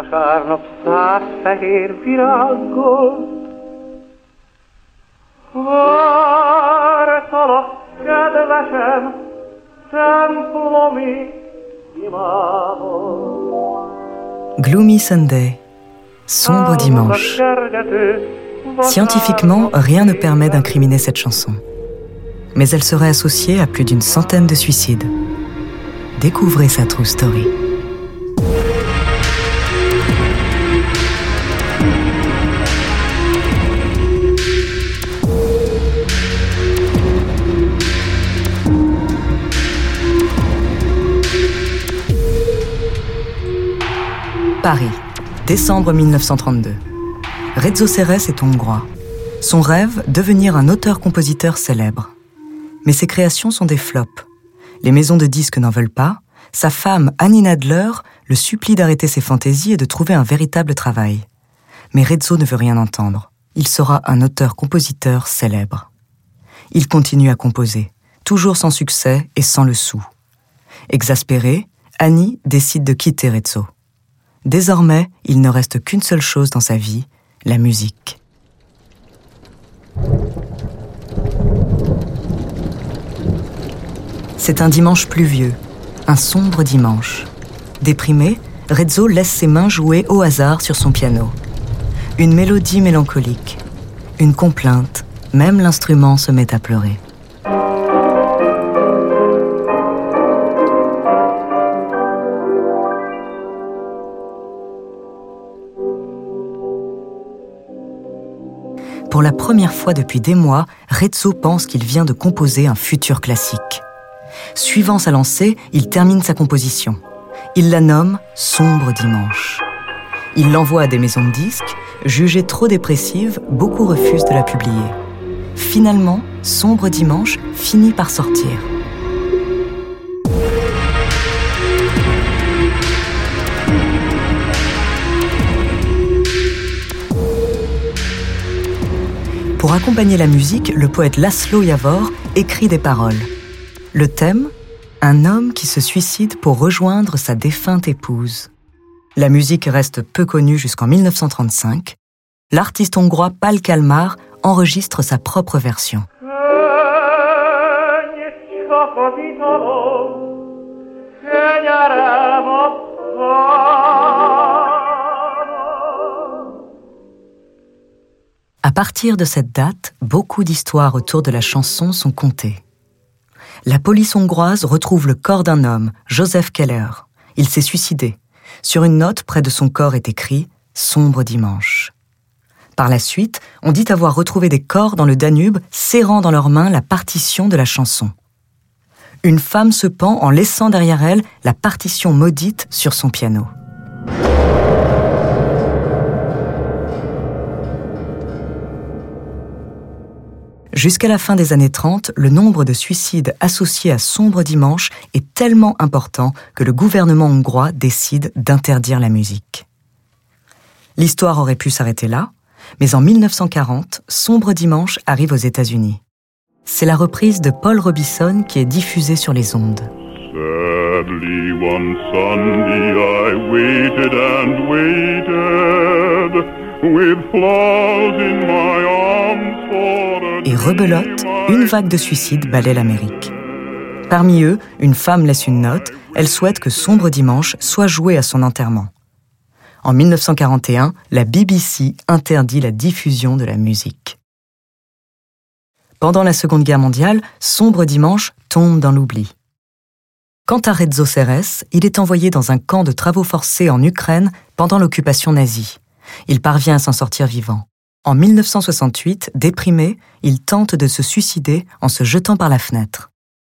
Vasárnap száz fehér virággal Vártalak, kedvesem, templomi imádon. Gloomy Sunday, sombre dimanche. Scientifiquement, rien ne permet d'incriminer cette chanson. Mais elle serait associée à plus d'une centaine de suicides. Découvrez sa true story. Paris, décembre 1932. Rezzo Serres est hongrois. Son rêve, devenir un auteur-compositeur célèbre. Mais ses créations sont des flops. Les maisons de disques n'en veulent pas. Sa femme, Annie Nadler, le supplie d'arrêter ses fantaisies et de trouver un véritable travail. Mais Rezzo ne veut rien entendre. Il sera un auteur-compositeur célèbre. Il continue à composer, toujours sans succès et sans le sou. Exaspérée, Annie décide de quitter Rezzo. Désormais, il ne reste qu'une seule chose dans sa vie, la musique. C'est un dimanche pluvieux, un sombre dimanche. Déprimé, Rezzo laisse ses mains jouer au hasard sur son piano. Une mélodie mélancolique, une complainte, même l'instrument se met à pleurer. Pour la première fois depuis des mois, Rezzo pense qu'il vient de composer un futur classique. Suivant sa lancée, il termine sa composition. Il la nomme Sombre Dimanche. Il l'envoie à des maisons de disques. Jugée trop dépressive, beaucoup refusent de la publier. Finalement, Sombre Dimanche finit par sortir. Pour accompagner la musique, le poète Laszlo Yavor écrit des paroles. Le thème Un homme qui se suicide pour rejoindre sa défunte épouse. La musique reste peu connue jusqu'en 1935. L'artiste hongrois Pal Kalmar enregistre sa propre version. À partir de cette date, beaucoup d'histoires autour de la chanson sont contées. La police hongroise retrouve le corps d'un homme, Joseph Keller. Il s'est suicidé. Sur une note près de son corps est écrit Sombre dimanche. Par la suite, on dit avoir retrouvé des corps dans le Danube serrant dans leurs mains la partition de la chanson. Une femme se pend en laissant derrière elle la partition maudite sur son piano. Jusqu'à la fin des années 30, le nombre de suicides associés à Sombre Dimanche est tellement important que le gouvernement hongrois décide d'interdire la musique. L'histoire aurait pu s'arrêter là, mais en 1940, Sombre Dimanche arrive aux États-Unis. C'est la reprise de Paul Robinson qui est diffusée sur les ondes. Et rebelote, une vague de suicides balaie l'Amérique. Parmi eux, une femme laisse une note, elle souhaite que Sombre Dimanche soit joué à son enterrement. En 1941, la BBC interdit la diffusion de la musique. Pendant la Seconde Guerre mondiale, Sombre Dimanche tombe dans l'oubli. Quant à Rezzo Ceres, il est envoyé dans un camp de travaux forcés en Ukraine pendant l'occupation nazie. Il parvient à s'en sortir vivant. En 1968, déprimé, il tente de se suicider en se jetant par la fenêtre.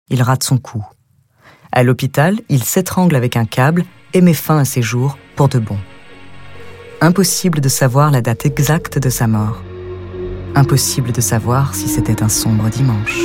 Il rate son coup. À l'hôpital, il s'étrangle avec un câble et met fin à ses jours pour de bon. Impossible de savoir la date exacte de sa mort. Impossible de savoir si c'était un sombre dimanche.